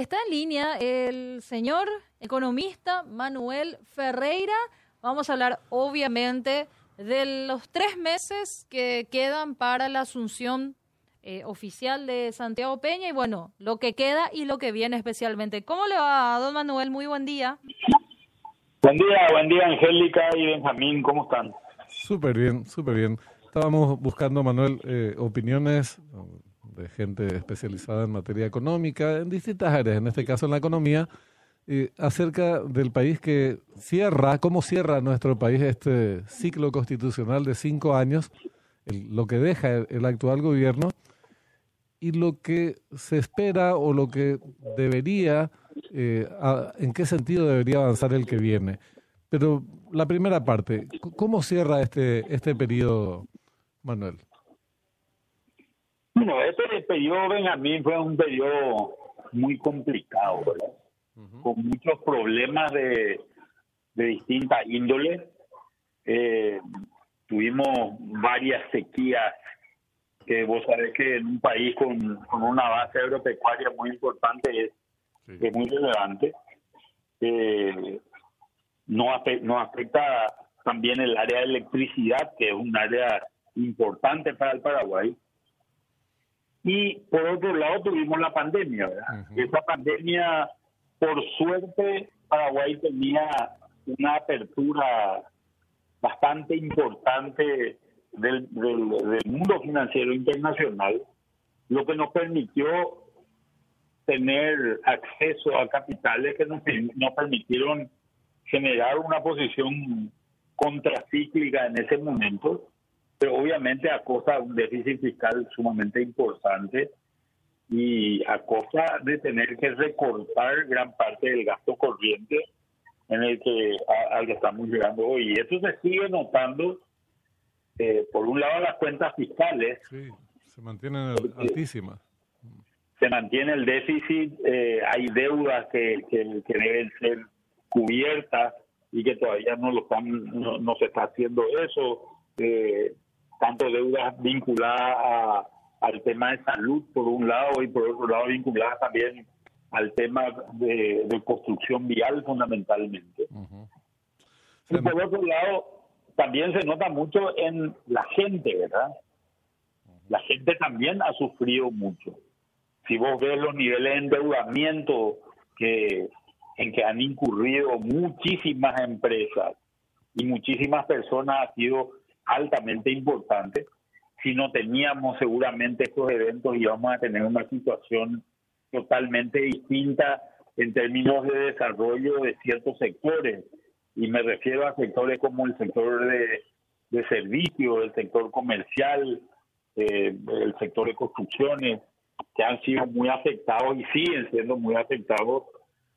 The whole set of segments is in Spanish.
Está en línea el señor economista Manuel Ferreira. Vamos a hablar obviamente de los tres meses que quedan para la asunción eh, oficial de Santiago Peña y bueno, lo que queda y lo que viene especialmente. ¿Cómo le va, don Manuel? Muy buen día. Buen día, buen día Angélica y Benjamín, ¿cómo están? Súper bien, súper bien. Estábamos buscando, Manuel, eh, opiniones de gente especializada en materia económica, en distintas áreas, en este caso en la economía, acerca del país que cierra, cómo cierra nuestro país este ciclo constitucional de cinco años, lo que deja el, actual gobierno y lo que se espera o lo que debería, eh, en qué sentido debería avanzar el que viene. Pero la primera parte, ¿cómo cierra este, este periodo, Manuel? Bueno, este periodo, Benjamín, fue un periodo muy complicado, ¿verdad? Con muchos problemas de, de distinta índole. Eh, tuvimos varias sequías que vos sabés que en un país con, con una base agropecuaria muy importante es, es muy relevante. Eh, no, afecta, no afecta también el área de electricidad, que es un área importante para el Paraguay. Y por otro lado tuvimos la pandemia, ¿verdad? Esa pandemia, por suerte, Paraguay tenía una apertura bastante importante del, del, mundo financiero internacional, lo que nos permitió tener acceso a capitales que nos, nos permitieron generar una posición contracíclica en ese momento pero obviamente a costa de un déficit fiscal sumamente importante y a costa de tener que recortar gran parte del gasto corriente en el que al que estamos llegando hoy. Y esto se sigue notando, eh, por un lado, las cuentas fiscales. Sí, se mantienen altísimas. Se mantiene el déficit, eh, hay deudas que, que, deben ser cubiertas y que todavía no lo están, no, se está haciendo eso. Eh, tanto deudas vinculadas al tema de salud por un lado y por otro lado vinculadas también al tema de, construcción vial fundamentalmente. Y por otro lado, también se nota mucho en la gente, ¿verdad? La gente también ha sufrido mucho. Si vos ves los niveles de endeudamiento que en que han incurrido muchísimas empresas y muchísimas personas ha sido altamente importante. Si no teníamos seguramente estos eventos íbamos a tener una situación totalmente distinta en términos de desarrollo de ciertos sectores. Y me refiero a sectores como el sector de, de servicios, el sector comercial, eh, el sector de construcciones, que han sido muy afectados y siguen siendo muy afectados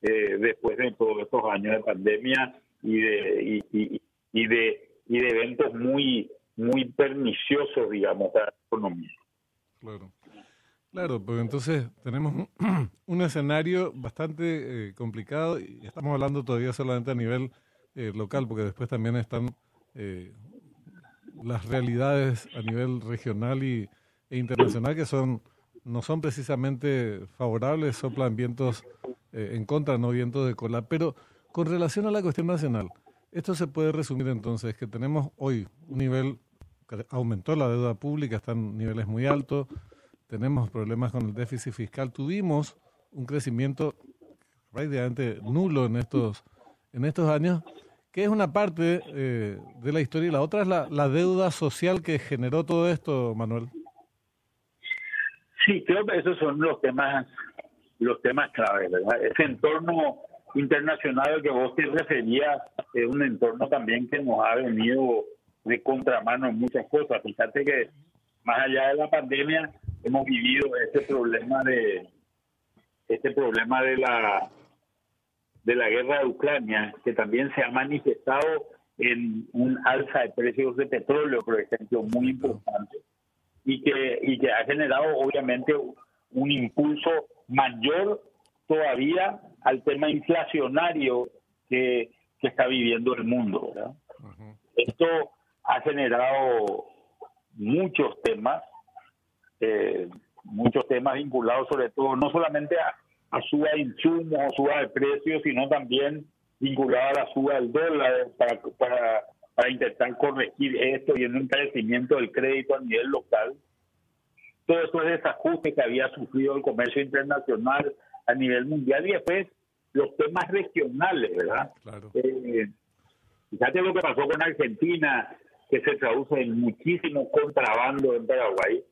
eh, después de todos estos años de pandemia y de, y, y de y de eventos muy muy perniciosos, digamos, para la economía. Claro. Claro, porque entonces tenemos un, escenario bastante eh, complicado y estamos hablando todavía solamente a nivel eh, local, porque después también están eh, las realidades a nivel regional y, e internacional que son no son precisamente favorables, soplan vientos en contra, no vientos de cola. Pero con relación a la cuestión nacional, esto se puede resumir entonces que tenemos hoy un nivel que aumentó la deuda pública, están niveles muy altos, tenemos problemas con el déficit fiscal, tuvimos un crecimiento prácticamente nulo en estos en estos años, que es una parte eh, de la historia y la otra es la, la deuda social que generó todo esto, Manuel. Sí, creo que esos son los temas los temas claves, ¿verdad? Ese entorno internacional al que vos te referías es un entorno también que nos ha venido de contramano en muchas cosas. Fíjate que más allá de la pandemia hemos vivido este problema de este problema de la de la guerra de Ucrania que también se ha manifestado en un alza de precios de petróleo, por ejemplo, muy importante y que y que ha generado obviamente un impulso mayor todavía al tema inflacionario que, está viviendo el mundo. ¿verdad? Esto ha generado muchos temas, eh, muchos temas vinculados sobre todo, no solamente a, a suba de insumos o suba de precios, sino también vinculada a la suba del dólar para, para, para intentar corregir esto y en un crecimiento del crédito a nivel local. Todo eso es desajuste que había sufrido el comercio internacional a nivel mundial y después los temas regionales, ¿verdad? Claro. Eh, fíjate lo que pasó con Argentina, que se traduce en muchísimo contrabando en Paraguay.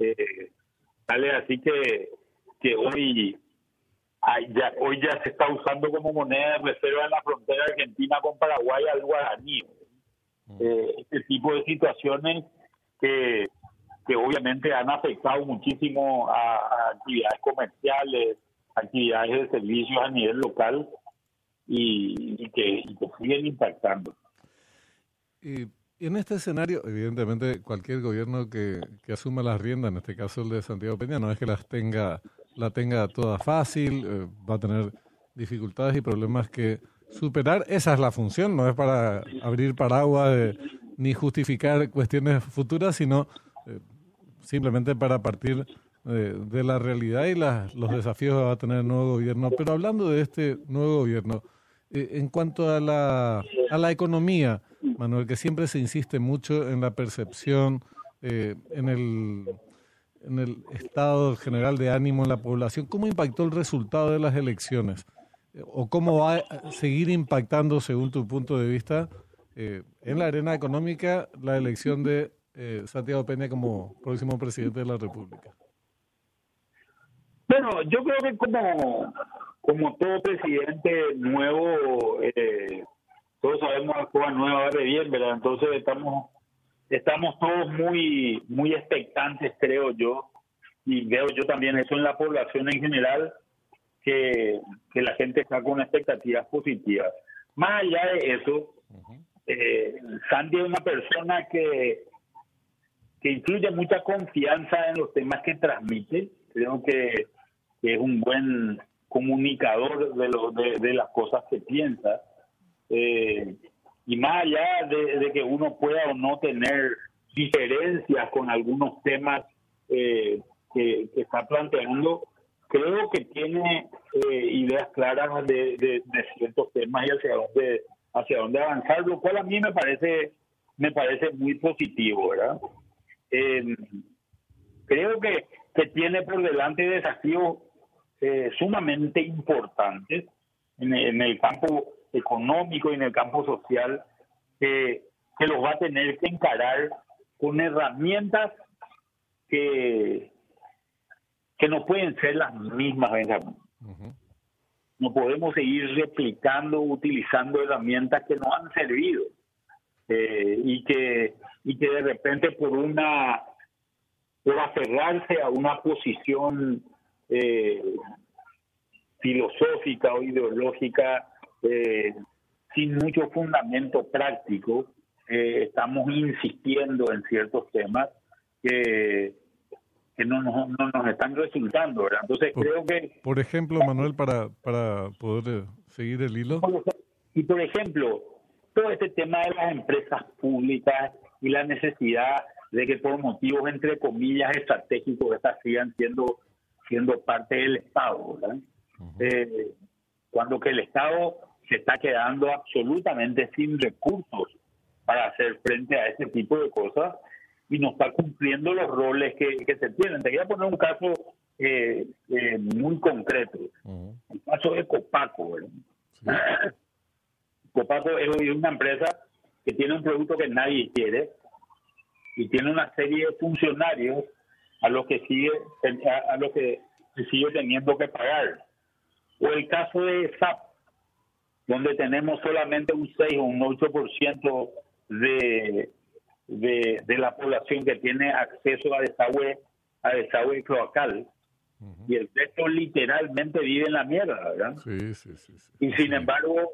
Eh, sale así que, que hoy, ya, hoy ya se está usando como moneda de reserva en la frontera argentina con Paraguay al guaraní. Eh, este tipo de situaciones que, que obviamente han afectado muchísimo a actividades comerciales, actividades de servicios a nivel local y, que, siguen impactando. Y en este escenario, evidentemente, cualquier gobierno que, que asuma las riendas, en este caso el de Santiago Peña, no es que las tenga, la tenga toda fácil, eh, va a tener dificultades y problemas que superar. Esa es la función, no es para abrir paraguas ni justificar cuestiones futuras, sino eh, simplemente para partir de, la realidad y los desafíos que va a tener el nuevo gobierno. Pero hablando de este nuevo gobierno, eh, en cuanto a la, a la economía, Manuel, que siempre se insiste mucho en la percepción, eh, en, el, en el estado general de ánimo en la población, ¿cómo impactó el resultado de las elecciones? ¿O cómo va a seguir impactando, según tu punto de vista, eh, en la arena económica la elección de Santiago Peña como próximo presidente de la República? Bueno, yo creo que como, como todo presidente nuevo, eh, todos sabemos que Cuba nueva va de bien, ¿verdad? Entonces estamos estamos todos muy muy expectantes, creo yo, y veo yo también eso en la población en general, que, la gente está con expectativas positivas. Más allá de eso, eh, Sandy es una persona que, que incluye mucha confianza en los temas que transmite. Creo que que es un buen comunicador de, lo, de, las cosas que piensa. Eh, y más allá de, que uno pueda o no tener diferencias con algunos temas eh, que, está planteando, creo que tiene eh, ideas claras de, ciertos temas y hacia dónde hacia dónde avanzar, lo cual a mí me parece me parece muy positivo, ¿verdad? creo que, que tiene por delante desafíos eh, sumamente importantes en, el campo económico y en el campo social que, que los va a tener que encarar con herramientas que, que no pueden ser las mismas, No podemos seguir replicando, utilizando herramientas que no han servido eh, y que y que de repente por una por aferrarse a una posición eh, filosófica o ideológica eh, sin mucho fundamento práctico. Eh, estamos insistiendo en ciertos temas que, que no, nos, no nos están resultando. Entonces creo que... Por ejemplo, Manuel, para, para poder seguir el hilo. Y por ejemplo, todo este tema de las empresas públicas y la necesidad de que por motivos, entre comillas, estratégicos, estas sigan siendo siendo parte del Estado, ¿verdad? Eh, cuando que el Estado se está quedando absolutamente sin recursos para hacer frente a ese tipo de cosas y no está cumpliendo los roles que, se tienen. Te voy a poner un caso eh, eh, muy concreto. El caso de Copaco. ¿verdad? Copaco es una empresa que tiene un producto que nadie quiere y tiene una serie de funcionarios a lo que sigue a, lo que sigue teniendo que pagar. O el caso de SAP, donde tenemos solamente un 6 o un 8% de, de, de la población que tiene acceso a desagüe, a desagüe cloacal. Y el resto literalmente vive en la mierda, ¿verdad? Sí, sí, sí. y sin embargo,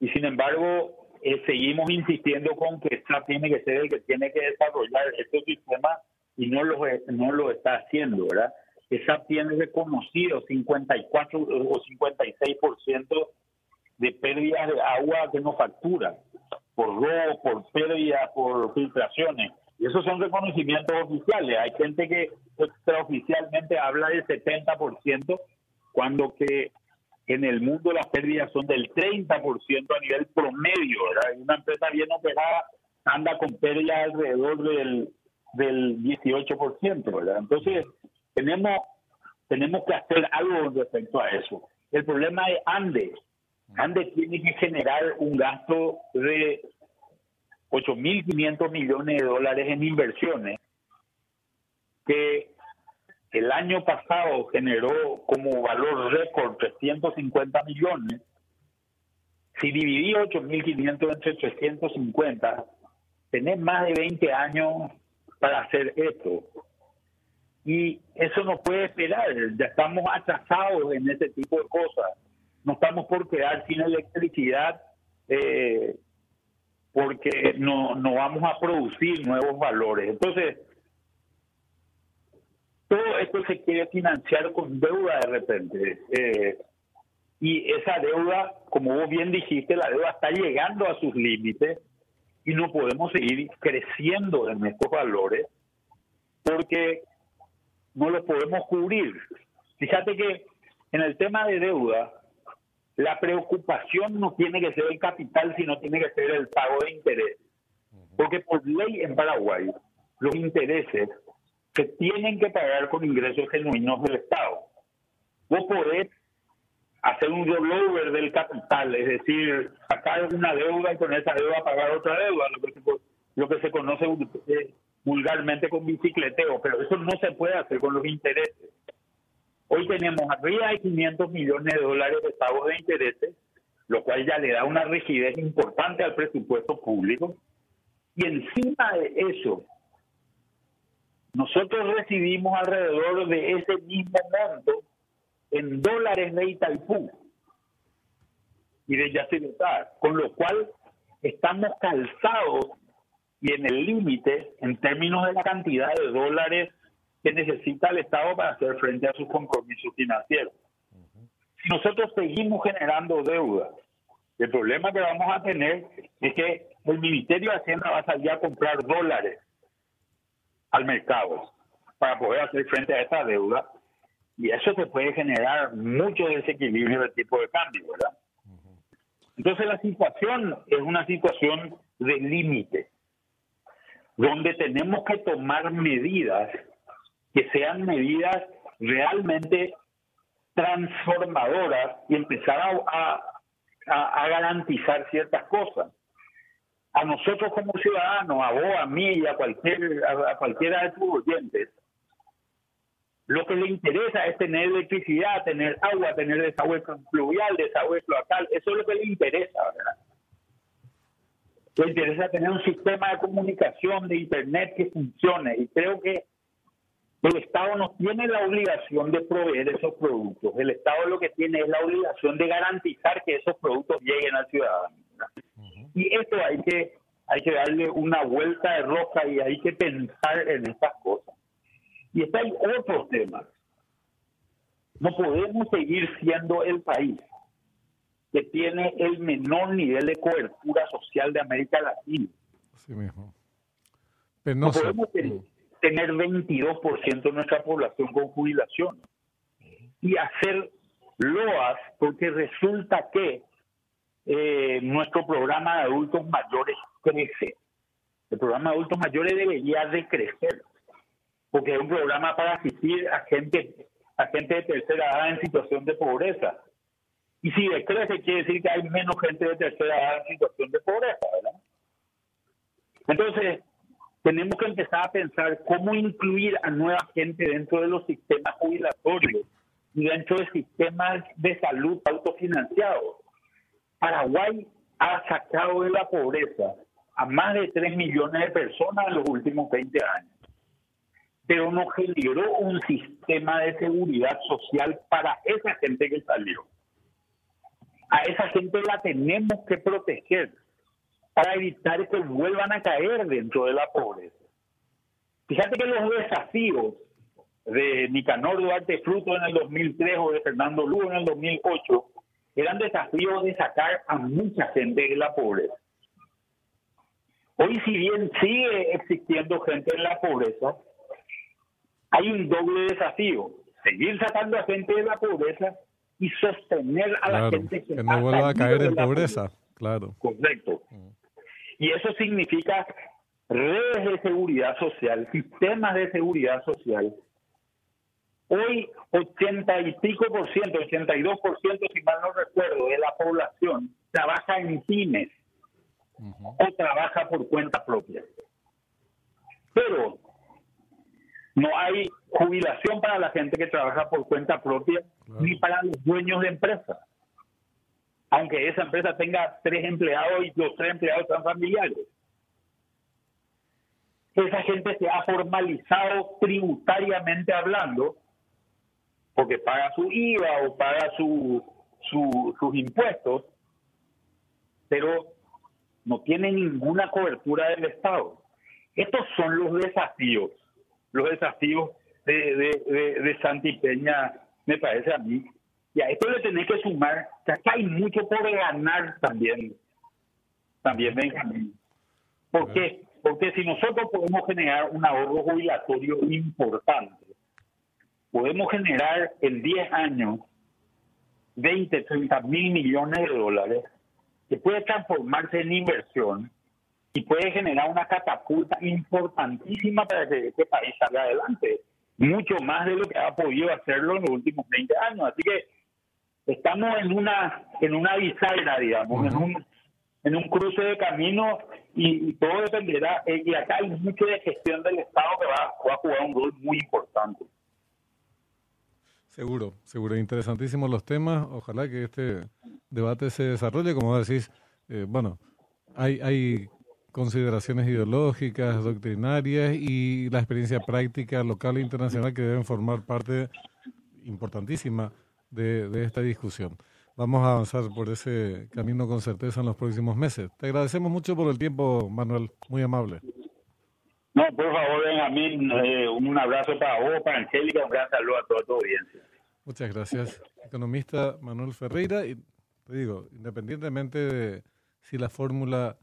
y sin embargo, eh, seguimos insistiendo con que SAP tiene que ser el que tiene que desarrollar estos sistemas y no lo, no lo está haciendo, ¿verdad? Esa tiene reconocido 54 o 56% de pérdida de agua que no factura, por robo, por pérdida, por filtraciones. Y esos son reconocimientos oficiales. Hay gente que extraoficialmente habla del 70%, cuando que en el mundo las pérdidas son del 30% a nivel promedio, ¿verdad? Una empresa bien operada anda con pérdidas alrededor del, del 18%, ¿verdad? Entonces, tenemos, tenemos que hacer algo respecto a eso. El problema es Andes. Andes tiene que generar un gasto de 8.500 millones de dólares en inversiones que el año pasado generó como valor récord 350 millones. Si dividí 8.500 entre 350, tenés más de 20 años para hacer esto. Y eso no puede esperar, ya estamos atrasados en ese tipo de cosas. No estamos por quedar sin electricidad eh, porque no, no vamos a producir nuevos valores. Entonces, todo esto se quiere financiar con deuda de repente. Eh, y esa deuda, como vos bien dijiste, la deuda está llegando a sus límites y no podemos seguir creciendo en estos valores porque no los podemos cubrir. Fíjate que en el tema de deuda, la preocupación no tiene que ser el capital, sino tiene que ser el pago de interés. Porque por ley en Paraguay, los intereses se tienen que pagar con ingresos genuinos del Estado. Vos podés hacer un rollover del capital, es decir, sacar una deuda y con esa deuda pagar otra deuda, lo que se, conoce eh, vulgarmente con bicicleteo, pero eso no se puede hacer con los intereses. Hoy tenemos arriba de 500 millones de dólares de pagos de intereses, lo cual ya le da una rigidez importante al presupuesto público. Y encima de eso, nosotros recibimos alrededor de ese mismo monto en dólares de Itaipú y de Yacyretá, con lo cual estamos calzados y en el límite en términos de la cantidad de dólares que necesita el Estado para hacer frente a sus compromisos financieros. Si nosotros seguimos generando deuda, el problema que vamos a tener es que el Ministerio de Hacienda va a salir a comprar dólares al mercado para poder hacer frente a esta deuda y eso te puede generar mucho desequilibrio del tipo de cambio, ¿verdad? Entonces la situación es una situación de límite, donde tenemos que tomar medidas que sean medidas realmente transformadoras y empezar a, a garantizar ciertas cosas a nosotros como ciudadanos, a vos, a mí y a, cualquier, a, cualquiera de tus oyentes, lo que le interesa es tener electricidad, tener agua, tener desagüe fluvial, desagüe cloacal, eso es lo que le interesa, ¿verdad? Le interesa tener un sistema de comunicación de Internet que funcione y creo que el Estado no tiene la obligación de proveer esos productos. El Estado lo que tiene es la obligación de garantizar que esos productos lleguen al ciudadano. Y esto hay que, hay que darle una vuelta de roca y hay que pensar en estas cosas. Y está hay otros temas. No podemos seguir siendo el país que tiene el menor nivel de cobertura social de América Latina. Así mismo. No podemos tener 22% de nuestra población con jubilación y hacer loas porque resulta que eh, nuestro programa de adultos mayores crece. El programa de adultos mayores debería de crecer, porque es un programa para asistir a gente, a gente de tercera edad en situación de pobreza. Y si decrece, quiere decir que hay menos gente de tercera edad en situación de pobreza, ¿verdad? Entonces, tenemos que empezar a pensar cómo incluir a nueva gente dentro de los sistemas jubilatorios y dentro de sistemas de salud autofinanciados. Paraguay ha sacado de la pobreza a más de 3 millones de personas en los últimos 20 años, pero no generó un sistema de seguridad social para esa gente que salió. A esa gente la tenemos que proteger para evitar que vuelvan a caer dentro de la pobreza. Fíjate que los desafíos de Nicanor Duarte Fruto en el 2003 o de Fernando Lugo en el 2008 eran desafíos de sacar a mucha gente de la pobreza. Hoy, si bien sigue existiendo gente en la pobreza, hay un doble desafío. seguir sacando a gente de la pobreza y sostener a la gente que, no vuelva a caer en pobreza. Claro. Correcto. Y eso significa redes de seguridad social, sistemas de seguridad social. Hoy, 80 y pico por ciento, 82 por ciento, si mal no recuerdo, de la población trabaja en pymes o trabaja por cuenta propia. Pero no hay jubilación para la gente que trabaja por cuenta propia ni para los dueños de empresas. Aunque esa empresa tenga tres empleados y los tres empleados sean familiares. Esa gente se ha formalizado tributariamente hablando porque paga su IVA o paga su, sus impuestos, pero no tiene ninguna cobertura del Estado. Estos son los desafíos, los desafíos de, de, de, Santi Peña, me parece a mí. Y a esto le tenés que sumar que acá hay mucho por ganar también, también Benjamín. ¿Por qué? Porque si nosotros podemos generar un ahorro jubilatorio importante, podemos generar en 10 años 20, 30 mil millones de dólares, que puede transformarse en inversión y puede generar una catapulta importantísima para que este país salga adelante, mucho más de lo que ha podido hacerlo en los últimos 20 años. Así que estamos en una en una bisagra, digamos, en un en un cruce de camino y, todo dependerá. Eh, y acá hay mucho de gestión del Estado que va, va a jugar un rol muy importante. Seguro, seguro. Interesantísimos los temas. Ojalá que este debate se desarrolle. Como decís, eh, bueno, hay, hay consideraciones ideológicas, doctrinarias y la experiencia práctica local e internacional que deben formar parte importantísima de, de esta discusión. Vamos a avanzar por ese camino con certeza en los próximos meses. Te agradecemos mucho por el tiempo, Manuel. Muy amable. No, por favor, Benjamín, eh, un abrazo para vos, para Angélica, un gran saludo a toda tu audiencia. Muchas gracias. Economista Manuel Ferreira, y te digo, independientemente de si la fórmula